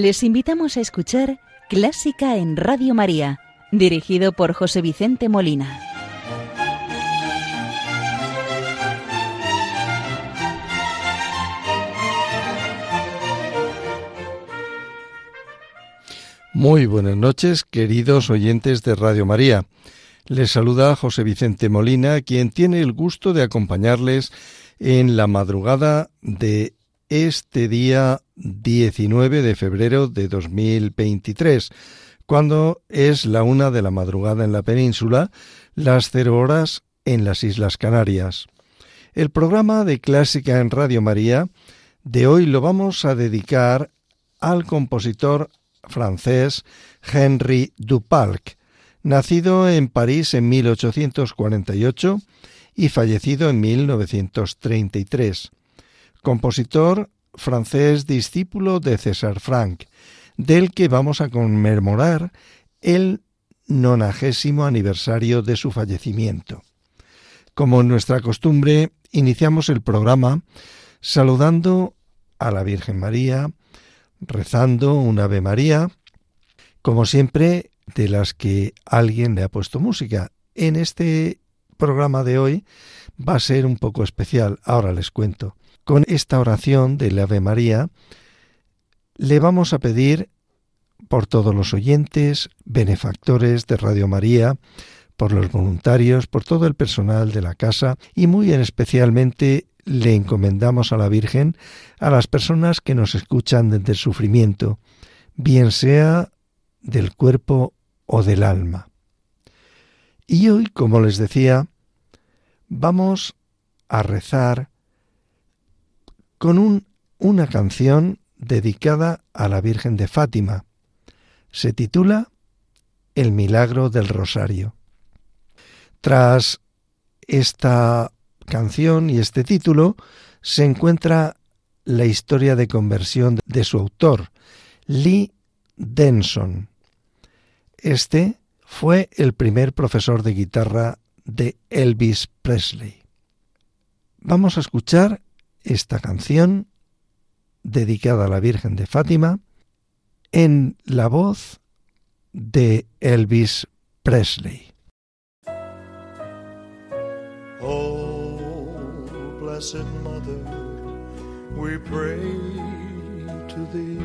Les invitamos a escuchar Clásica en Radio María, dirigido por José Vicente Molina. Muy buenas noches, queridos oyentes de Radio María. Les saluda José Vicente Molina, quien tiene el gusto de acompañarles en la madrugada de este día 19 de febrero de 2023, cuando es la una de la madrugada en la península, las cero horas en las Islas Canarias. El programa de Clásica en Radio María de hoy lo vamos a dedicar al compositor francés Henri Dupalc, nacido en París en 1848 y fallecido en 1933 compositor francés discípulo de César Franck, del que vamos a conmemorar el nonagésimo aniversario de su fallecimiento. Como nuestra costumbre, iniciamos el programa saludando a la Virgen María, rezando un Ave María, como siempre, de las que alguien le ha puesto música. En este programa de hoy va a ser un poco especial, ahora les cuento. Con esta oración del Ave María le vamos a pedir por todos los oyentes, benefactores de Radio María, por los voluntarios, por todo el personal de la casa y muy en especialmente le encomendamos a la Virgen a las personas que nos escuchan desde el sufrimiento, bien sea del cuerpo o del alma. Y hoy, como les decía, vamos a rezar con una canción dedicada a la Virgen de Fátima. Se titula El milagro del Rosario. Tras esta canción y este título se encuentra la historia de conversión de su autor, Lee Denson. Este fue el primer profesor de guitarra de Elvis Presley. Vamos a escuchar esta canción dedicada a la Virgen de Fátima en la voz de Elvis Presley. Oh, blessed Mother, we pray to thee.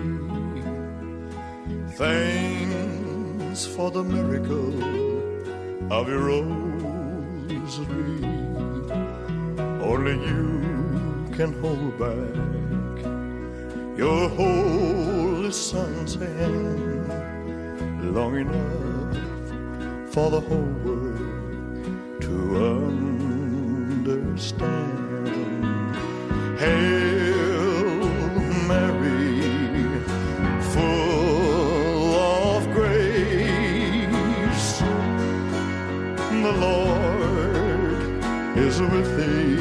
Thanks for the miracle of your rosary. Only you can hold back your holy son's hand long enough for the whole world to understand. Hail Elizabeth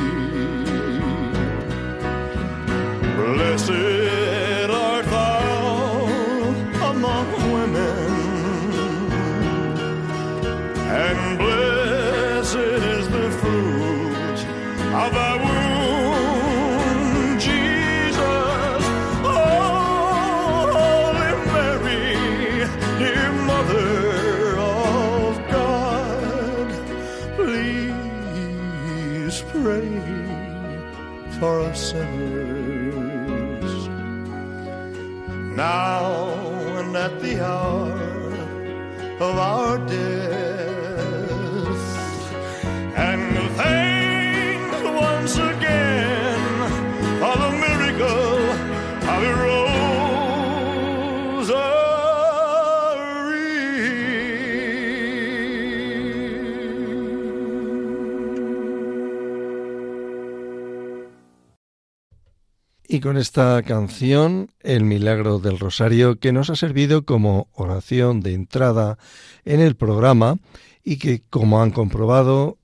con esta canción, El Milagro del Rosario, que nos ha servido como oración de entrada en el programa y que, como han comprobado,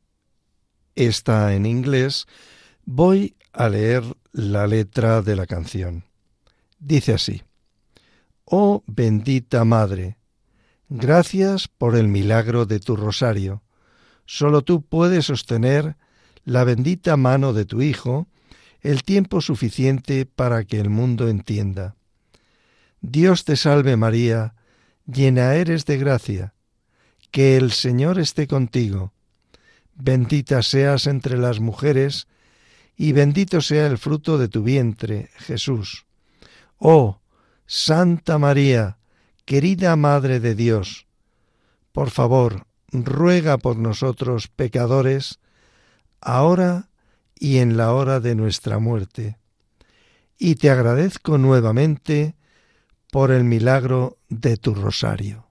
está en inglés, voy a leer la letra de la canción. Dice así, Oh bendita Madre, gracias por el milagro de tu rosario. Solo tú puedes sostener la bendita mano de tu Hijo, el tiempo suficiente para que el mundo entienda. Dios te salve María, llena eres de gracia, que el Señor esté contigo, bendita seas entre las mujeres, y bendito sea el fruto de tu vientre, Jesús. Oh, Santa María, querida Madre de Dios, por favor, ruega por nosotros pecadores, ahora y en la hora de nuestra muerte. Y te agradezco nuevamente por el milagro de tu rosario.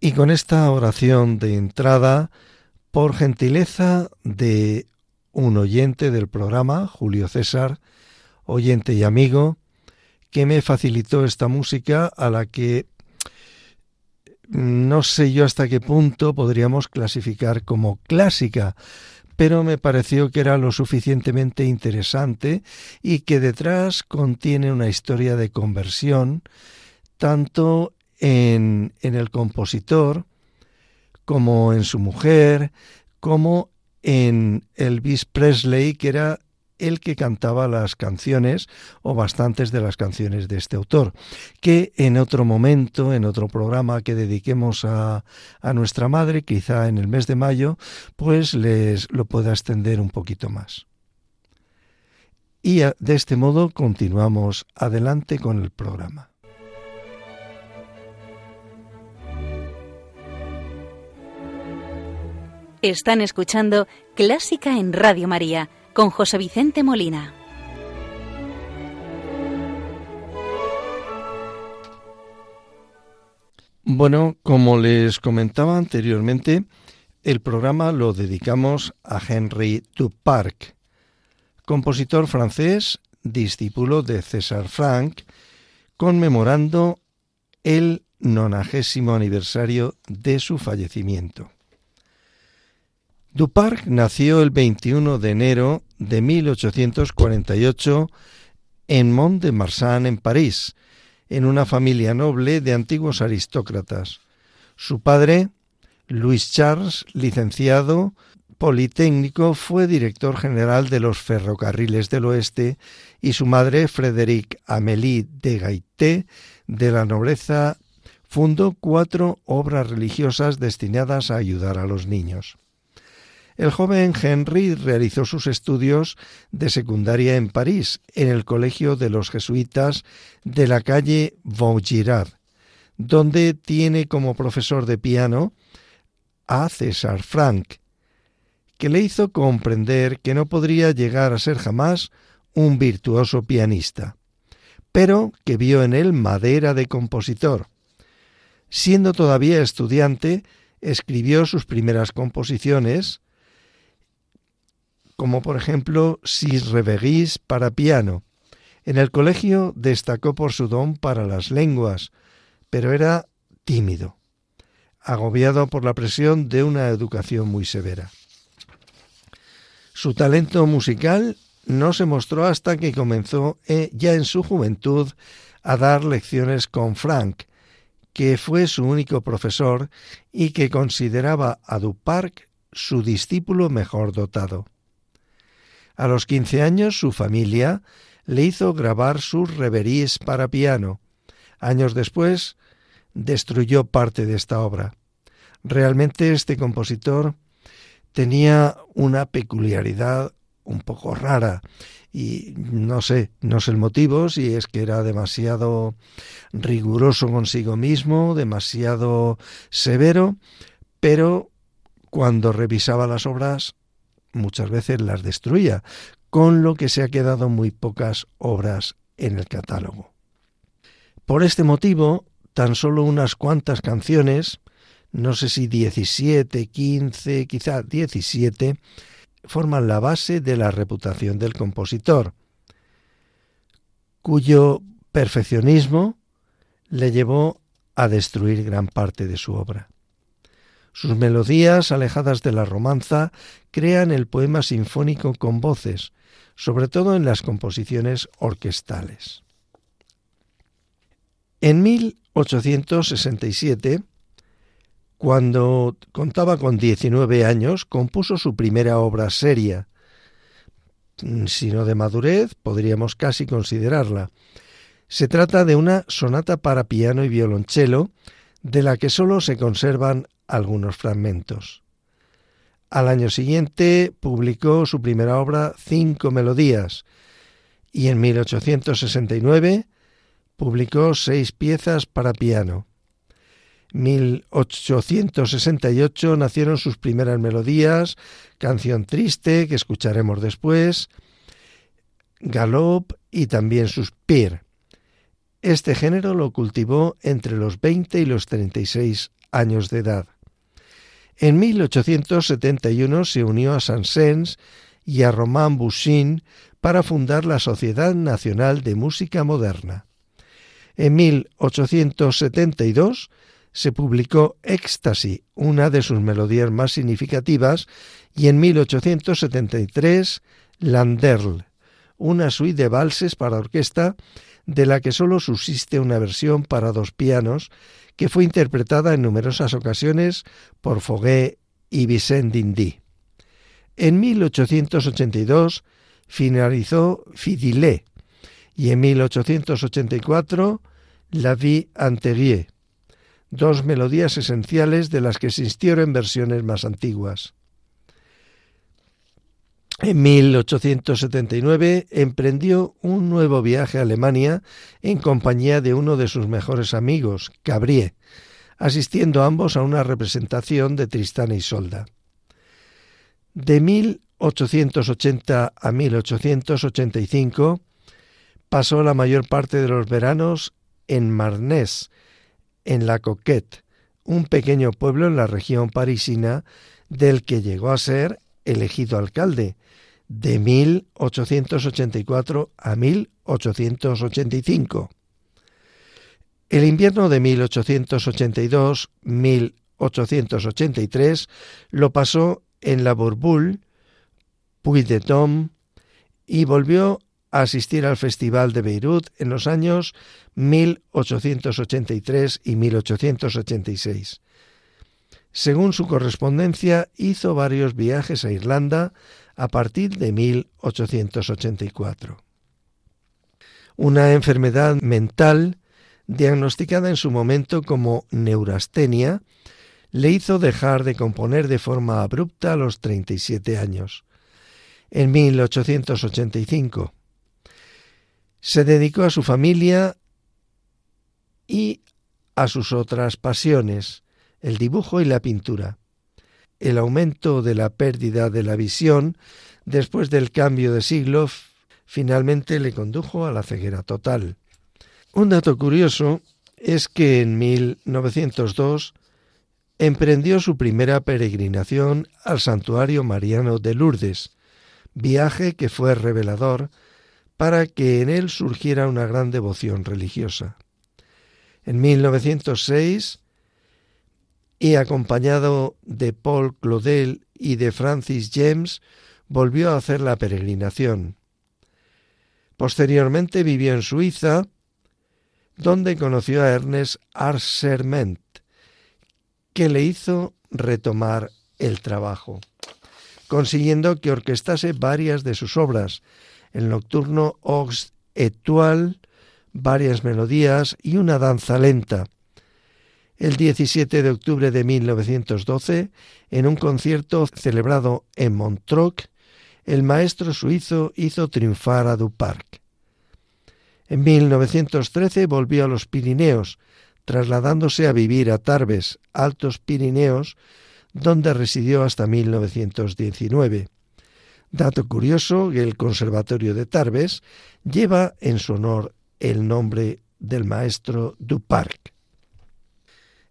Y con esta oración de entrada, por gentileza de un oyente del programa, Julio César, oyente y amigo, que me facilitó esta música a la que no sé yo hasta qué punto podríamos clasificar como clásica, pero me pareció que era lo suficientemente interesante y que detrás contiene una historia de conversión, tanto en, en el compositor, como en su mujer, como en Elvis Presley, que era el que cantaba las canciones o bastantes de las canciones de este autor, que en otro momento, en otro programa que dediquemos a, a nuestra madre, quizá en el mes de mayo, pues les lo pueda extender un poquito más. Y de este modo continuamos adelante con el programa. Están escuchando Clásica en Radio María con José Vicente Molina. Bueno, como les comentaba anteriormente, el programa lo dedicamos a Henry Duparc, compositor francés, discípulo de César Franck, conmemorando el nonagésimo aniversario de su fallecimiento. Duparc nació el 21 de enero de 1848 en Mont de Marsan, en París, en una familia noble de antiguos aristócratas. Su padre, Louis Charles, licenciado politécnico, fue director general de los ferrocarriles del oeste y su madre, Frédéric Amélie de Gaité, de la nobleza, fundó cuatro obras religiosas destinadas a ayudar a los niños. El joven Henry realizó sus estudios de secundaria en París, en el Colegio de los Jesuitas de la calle Vaugirard, donde tiene como profesor de piano a César Franck, que le hizo comprender que no podría llegar a ser jamás un virtuoso pianista, pero que vio en él madera de compositor. Siendo todavía estudiante, escribió sus primeras composiciones, como por ejemplo Sis Reveguis para piano. En el colegio destacó por su don para las lenguas, pero era tímido, agobiado por la presión de una educación muy severa. Su talento musical no se mostró hasta que comenzó eh, ya en su juventud a dar lecciones con Frank, que fue su único profesor y que consideraba a Duparc su discípulo mejor dotado. A los quince años su familia le hizo grabar sus reveries para piano. Años después destruyó parte de esta obra. Realmente este compositor tenía una peculiaridad un poco rara y no sé, no sé el motivo, si es que era demasiado riguroso consigo mismo, demasiado severo, pero cuando revisaba las obras muchas veces las destruía, con lo que se ha quedado muy pocas obras en el catálogo. Por este motivo, tan solo unas cuantas canciones, no sé si 17, 15, quizá 17, forman la base de la reputación del compositor, cuyo perfeccionismo le llevó a destruir gran parte de su obra. Sus melodías, alejadas de la romanza, crean el poema sinfónico con voces, sobre todo en las composiciones orquestales. En 1867, cuando contaba con 19 años, compuso su primera obra seria. Si no de madurez, podríamos casi considerarla. Se trata de una sonata para piano y violonchelo, de la que solo se conservan algunos fragmentos. Al año siguiente publicó su primera obra Cinco Melodías y en 1869 publicó seis piezas para piano. 1868 nacieron sus primeras melodías, Canción Triste, que escucharemos después, Galop y también Suspir. Este género lo cultivó entre los 20 y los 36 años de edad. En 1871 se unió a Saint-Saëns y a Romain Bouchin para fundar la Sociedad Nacional de Música Moderna. En 1872 se publicó Éxtasy, una de sus melodías más significativas, y en 1873 Landerl, una suite de valses para orquesta de la que solo subsiste una versión para dos pianos que fue interpretada en numerosas ocasiones por Foguet y Vicent Dindy. En 1882 finalizó Fidilé y en 1884 La Vie antérieure, dos melodías esenciales de las que existieron versiones más antiguas. En 1879 emprendió un nuevo viaje a Alemania en compañía de uno de sus mejores amigos, Cabrié, asistiendo ambos a una representación de Tristán y Solda. De 1880 a 1885 pasó la mayor parte de los veranos en Marnés, en La Coquette, un pequeño pueblo en la región parisina del que llegó a ser elegido alcalde, de 1884 a 1885. El invierno de 1882-1883 lo pasó en la Bourboule, Puy de Dôme y volvió a asistir al Festival de Beirut en los años 1883 y 1886. Según su correspondencia, hizo varios viajes a Irlanda a partir de 1884. Una enfermedad mental, diagnosticada en su momento como neurastenia, le hizo dejar de componer de forma abrupta a los 37 años. En 1885 se dedicó a su familia y a sus otras pasiones, el dibujo y la pintura el aumento de la pérdida de la visión después del cambio de siglo finalmente le condujo a la ceguera total. Un dato curioso es que en 1902 emprendió su primera peregrinación al santuario mariano de Lourdes, viaje que fue revelador para que en él surgiera una gran devoción religiosa. En 1906 y acompañado de Paul Claudel y de Francis James, volvió a hacer la peregrinación. Posteriormente vivió en Suiza, donde conoció a Ernest Arserment, que le hizo retomar el trabajo, consiguiendo que orquestase varias de sus obras, el nocturno Aux Étoile, varias melodías y una danza lenta, el 17 de octubre de 1912, en un concierto celebrado en Montreux, el maestro suizo hizo triunfar a Duparc. En 1913 volvió a los Pirineos, trasladándose a vivir a Tarbes, Altos Pirineos, donde residió hasta 1919. Dato curioso que el Conservatorio de Tarbes lleva en su honor el nombre del maestro Duparc.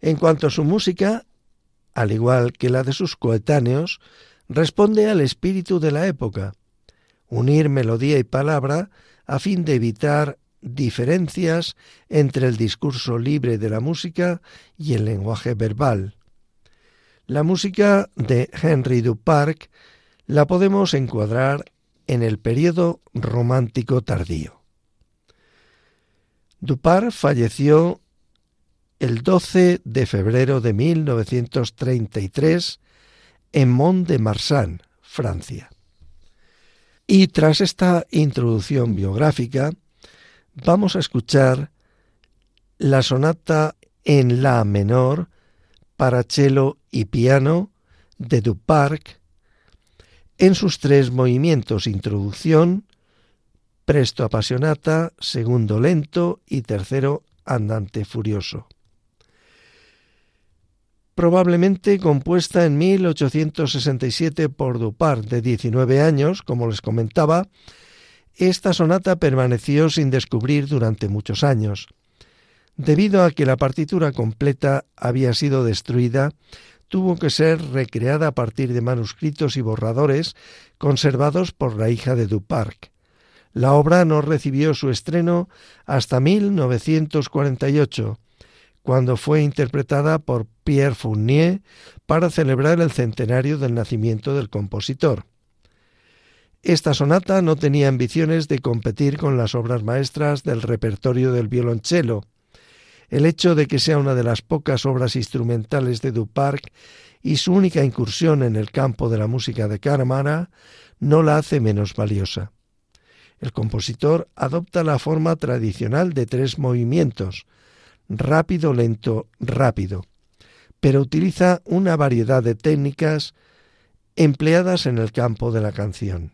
En cuanto a su música, al igual que la de sus coetáneos, responde al espíritu de la época, unir melodía y palabra a fin de evitar diferencias entre el discurso libre de la música y el lenguaje verbal. La música de Henry Duparc la podemos encuadrar en el periodo romántico tardío. Duparc falleció el 12 de febrero de 1933 en Mont-de-Marsan, Francia. Y tras esta introducción biográfica, vamos a escuchar la sonata en la menor para cello y piano de Duparc en sus tres movimientos introducción, presto apasionata, segundo lento y tercero andante furioso. Probablemente compuesta en 1867 por Duparc de 19 años, como les comentaba, esta sonata permaneció sin descubrir durante muchos años. Debido a que la partitura completa había sido destruida, tuvo que ser recreada a partir de manuscritos y borradores conservados por la hija de Duparc. La obra no recibió su estreno hasta 1948, cuando fue interpretada por Pierre Fournier para celebrar el centenario del nacimiento del compositor. Esta sonata no tenía ambiciones de competir con las obras maestras del repertorio del violonchelo. El hecho de que sea una de las pocas obras instrumentales de Duparc y su única incursión en el campo de la música de cámara no la hace menos valiosa. El compositor adopta la forma tradicional de tres movimientos, rápido, lento, rápido, pero utiliza una variedad de técnicas empleadas en el campo de la canción.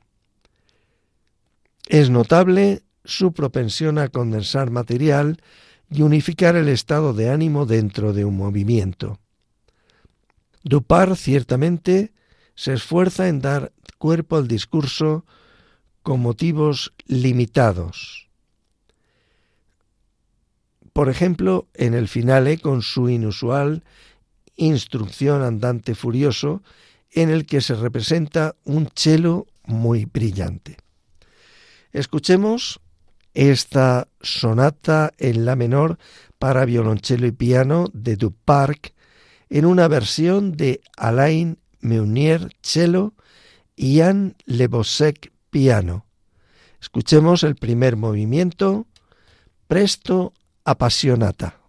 Es notable su propensión a condensar material y unificar el estado de ánimo dentro de un movimiento. Dupar ciertamente se esfuerza en dar cuerpo al discurso con motivos limitados. Por ejemplo, en el finale con su inusual instrucción andante furioso en el que se representa un cello muy brillante. Escuchemos esta sonata en la menor para violonchelo y piano de Duparc en una versión de Alain Meunier cello y Anne Lebosec piano. Escuchemos el primer movimiento, presto apasionata.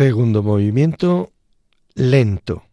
Segundo movimiento lento.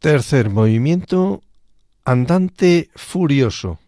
Tercer movimiento, andante furioso.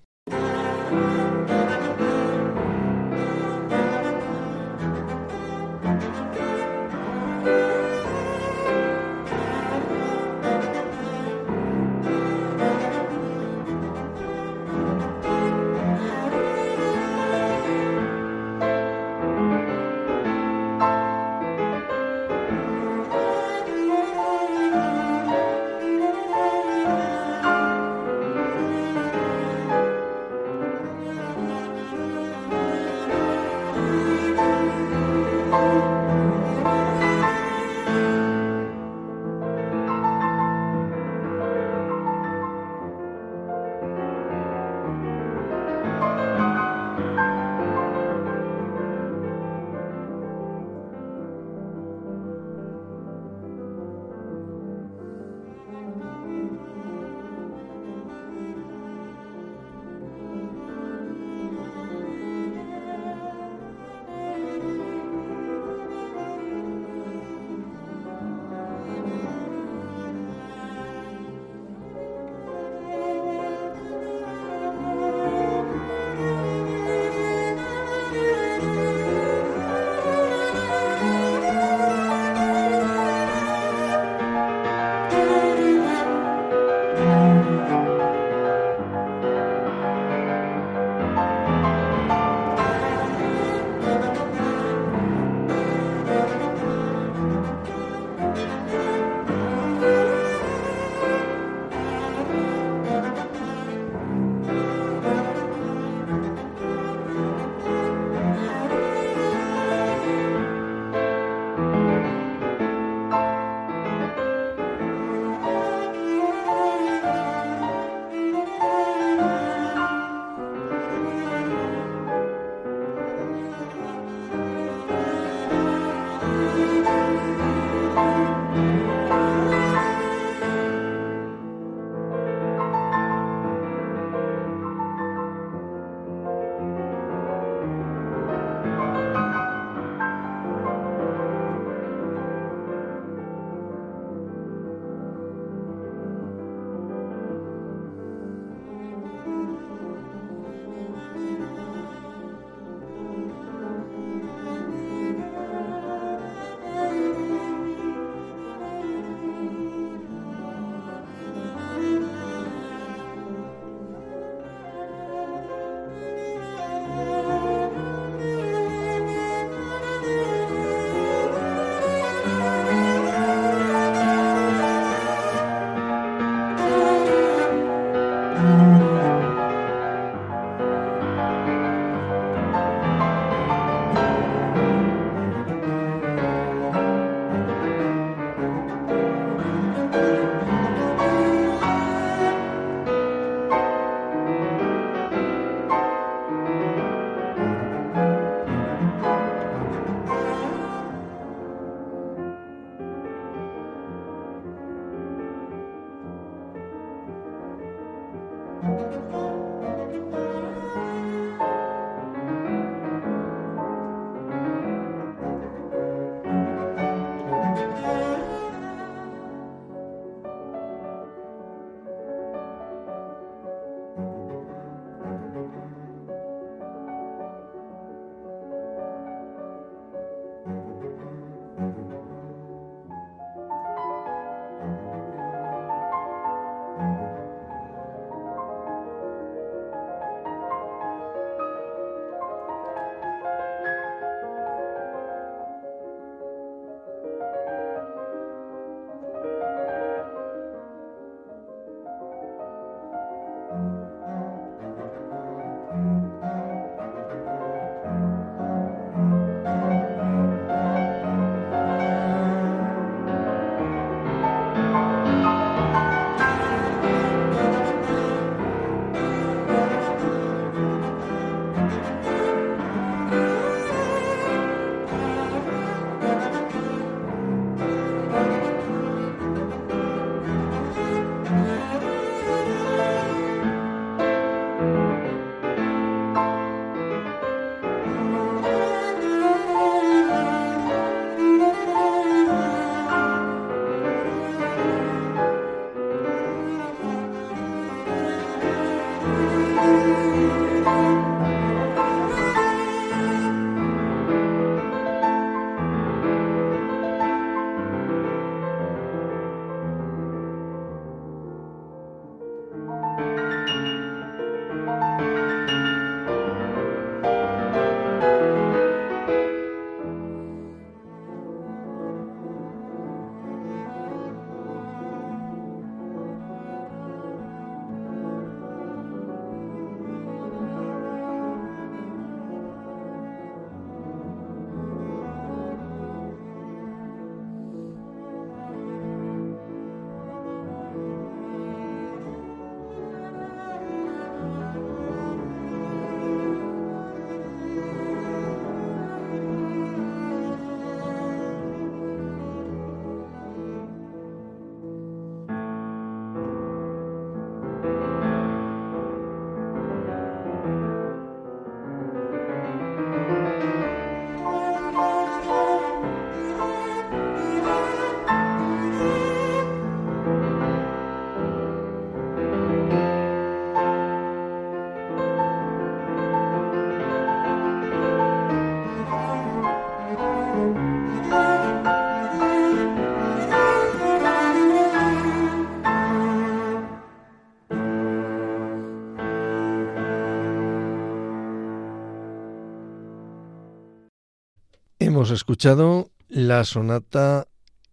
Hemos escuchado la sonata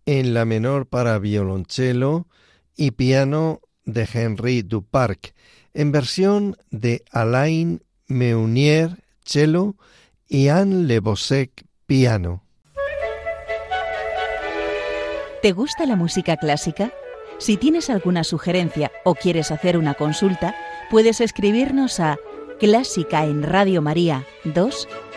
en la menor para violonchelo y piano de Henri Duparc, en versión de Alain Meunier, cello, y Anne Lebosec, piano. ¿Te gusta la música clásica? Si tienes alguna sugerencia o quieres hacer una consulta, puedes escribirnos a clásica en Radio María 2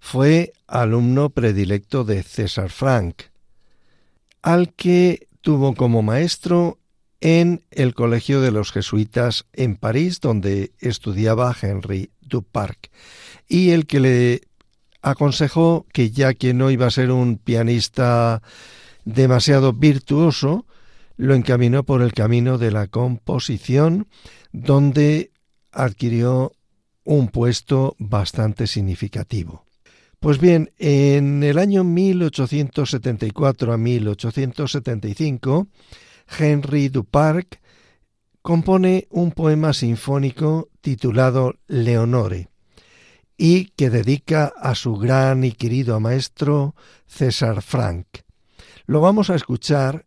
fue alumno predilecto de César Frank, al que tuvo como maestro en el Colegio de los Jesuitas en París, donde estudiaba Henry Duparc, y el que le aconsejó que ya que no iba a ser un pianista demasiado virtuoso, lo encaminó por el camino de la composición, donde adquirió un puesto bastante significativo. Pues bien, en el año 1874 a 1875, Henry Duparc compone un poema sinfónico titulado Leonore y que dedica a su gran y querido maestro César Frank. Lo vamos a escuchar,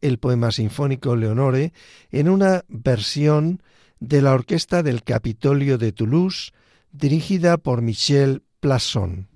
el poema sinfónico Leonore, en una versión de la orquesta del Capitolio de Toulouse dirigida por Michel Plasson.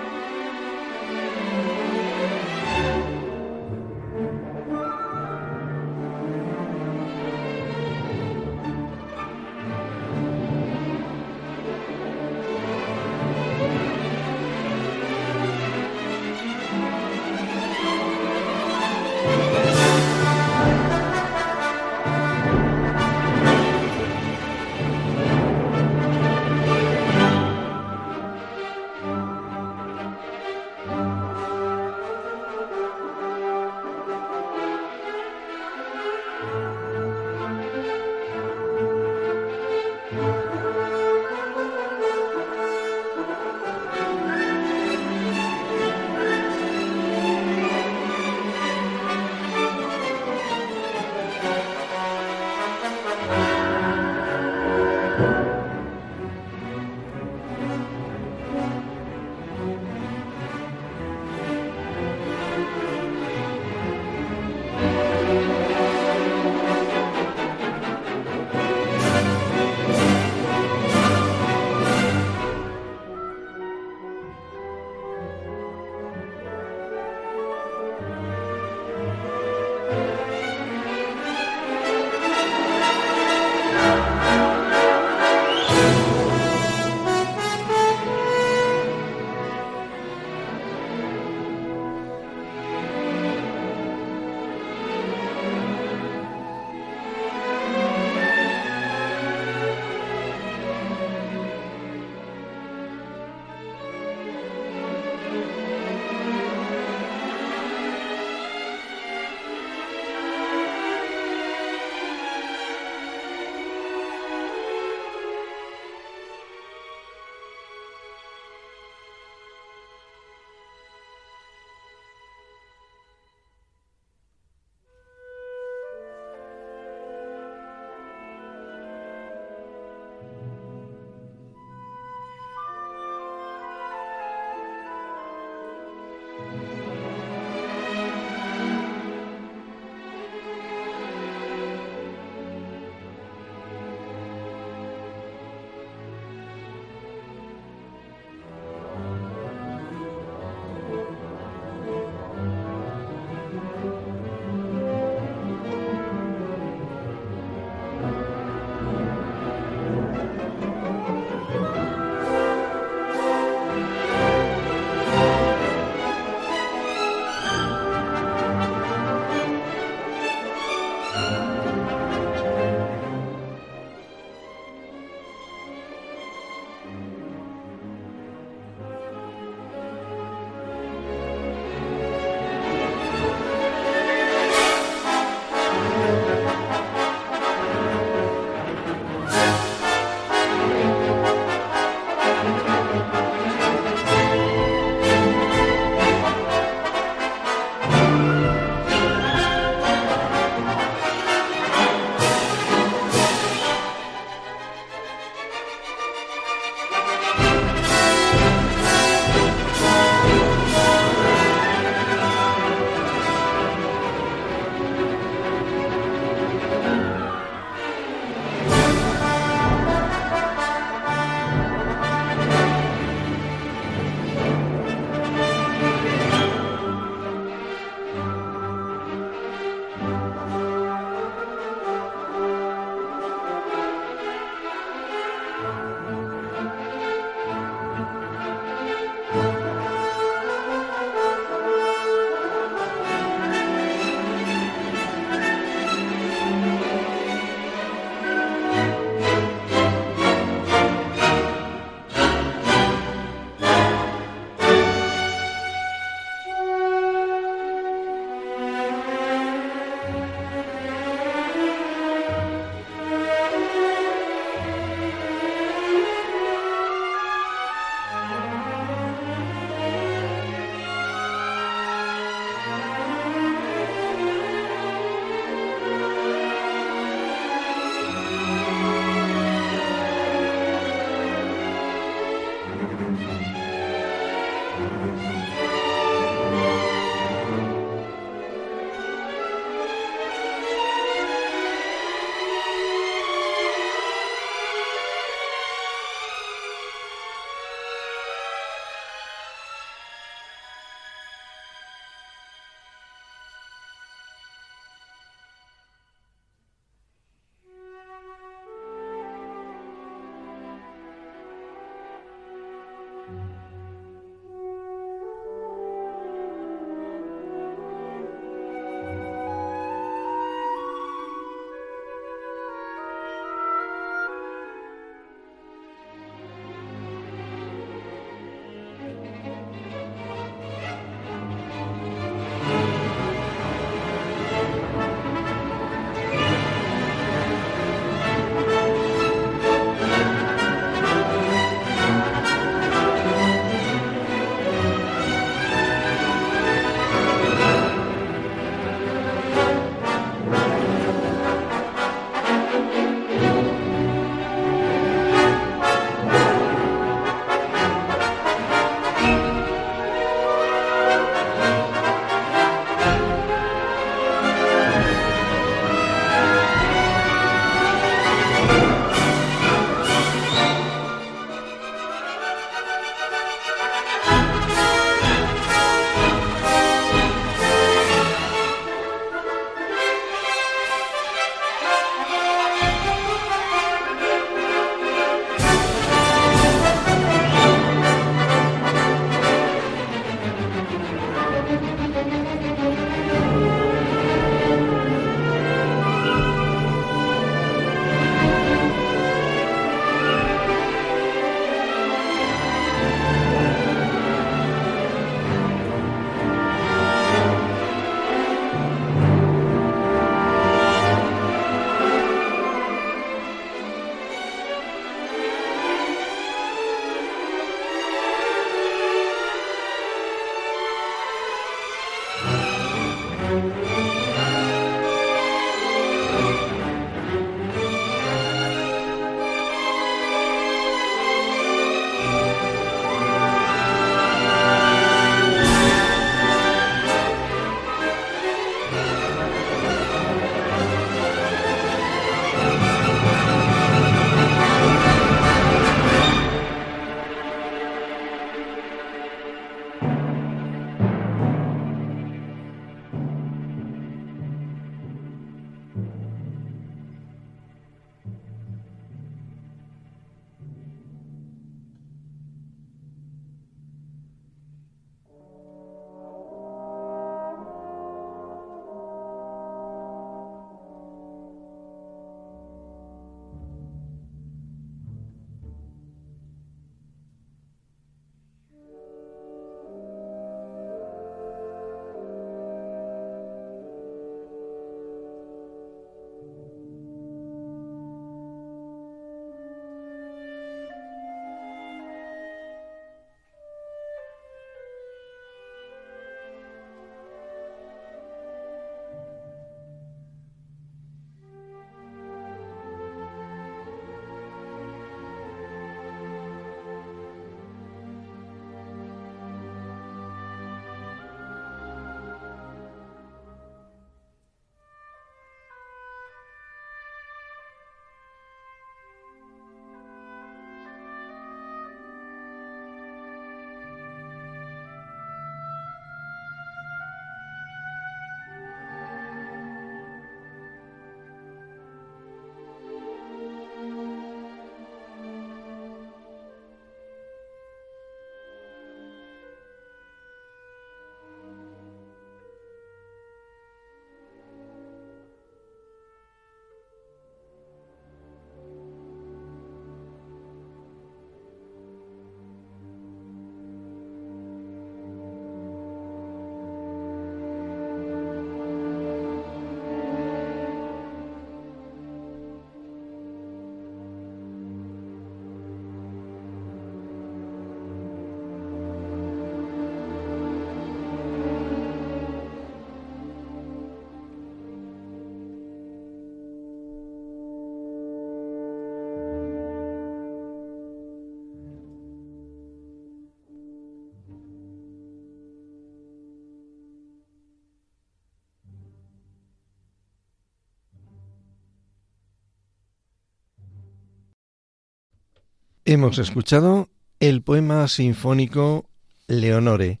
Hemos escuchado el poema sinfónico Leonore,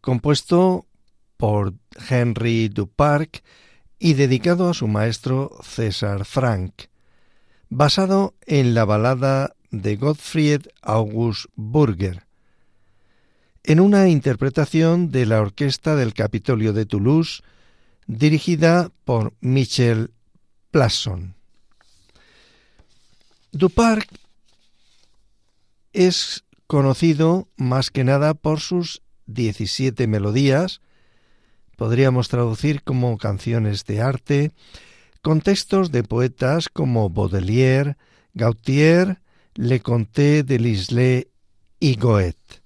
compuesto por Henry Duparc y dedicado a su maestro César Frank, basado en la balada de Gottfried August Burger, en una interpretación de la Orquesta del Capitolio de Toulouse, dirigida por Michel Plasson. Duparc es conocido más que nada por sus 17 melodías, podríamos traducir como canciones de arte, con textos de poetas como Baudelaire, Gautier, Leconte de Lisle y Goethe.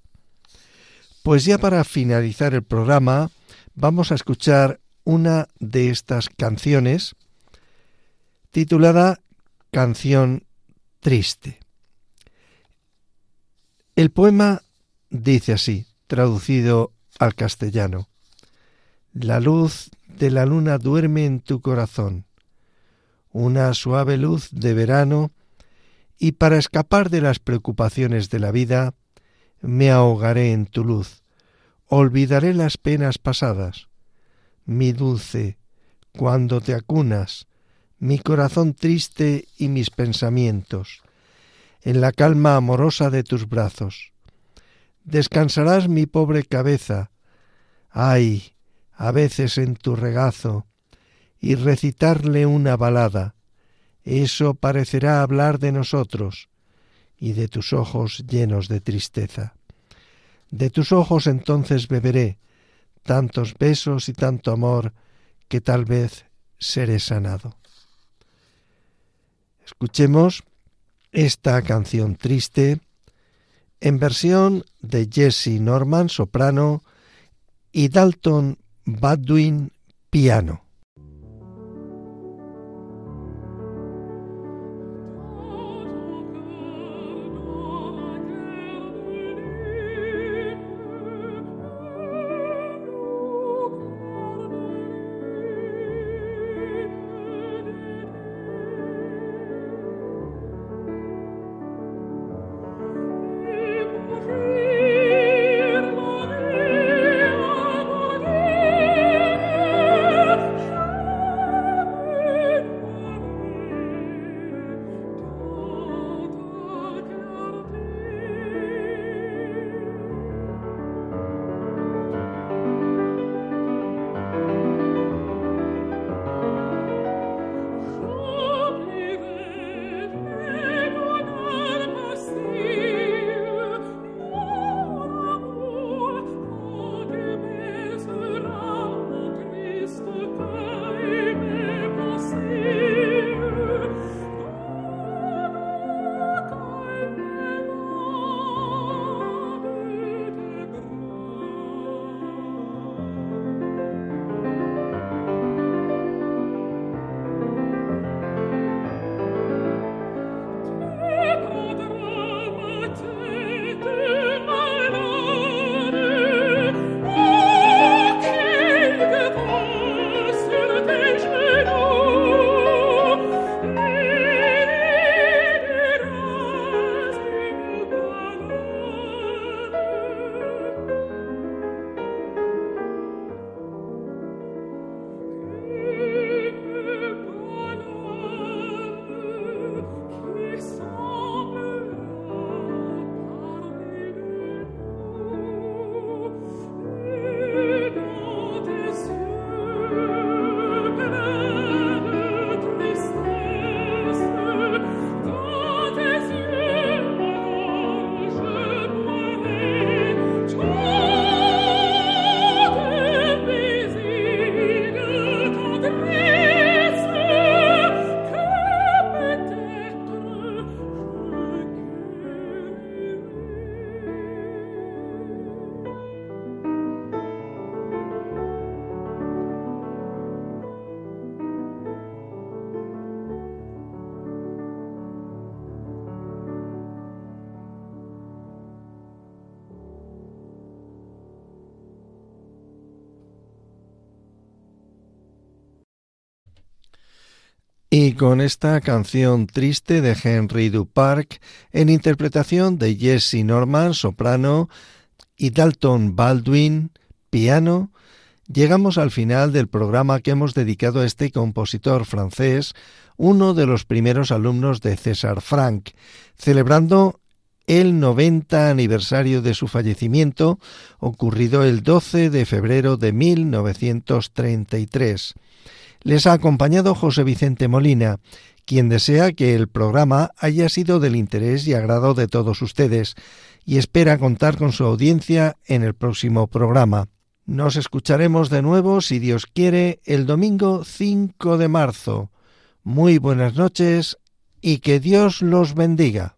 Pues ya para finalizar el programa, vamos a escuchar una de estas canciones titulada Canción Triste. El poema dice así, traducido al castellano. La luz de la luna duerme en tu corazón, una suave luz de verano, y para escapar de las preocupaciones de la vida, me ahogaré en tu luz, olvidaré las penas pasadas. Mi dulce, cuando te acunas, mi corazón triste y mis pensamientos, en la calma amorosa de tus brazos. Descansarás mi pobre cabeza, ay, a veces en tu regazo, y recitarle una balada. Eso parecerá hablar de nosotros y de tus ojos llenos de tristeza. De tus ojos entonces beberé tantos besos y tanto amor que tal vez seré sanado. Escuchemos esta canción triste en versión de Jesse Norman, soprano, y Dalton Badwin, piano. Y con esta canción triste de Henry Duparc, en interpretación de Jesse Norman, soprano, y Dalton Baldwin, piano, llegamos al final del programa que hemos dedicado a este compositor francés, uno de los primeros alumnos de César Frank, celebrando el 90 aniversario de su fallecimiento, ocurrido el 12 de febrero de 1933. Les ha acompañado José Vicente Molina, quien desea que el programa haya sido del interés y agrado de todos ustedes y espera contar con su audiencia en el próximo programa. Nos escucharemos de nuevo, si Dios quiere, el domingo 5 de marzo. Muy buenas noches y que Dios los bendiga.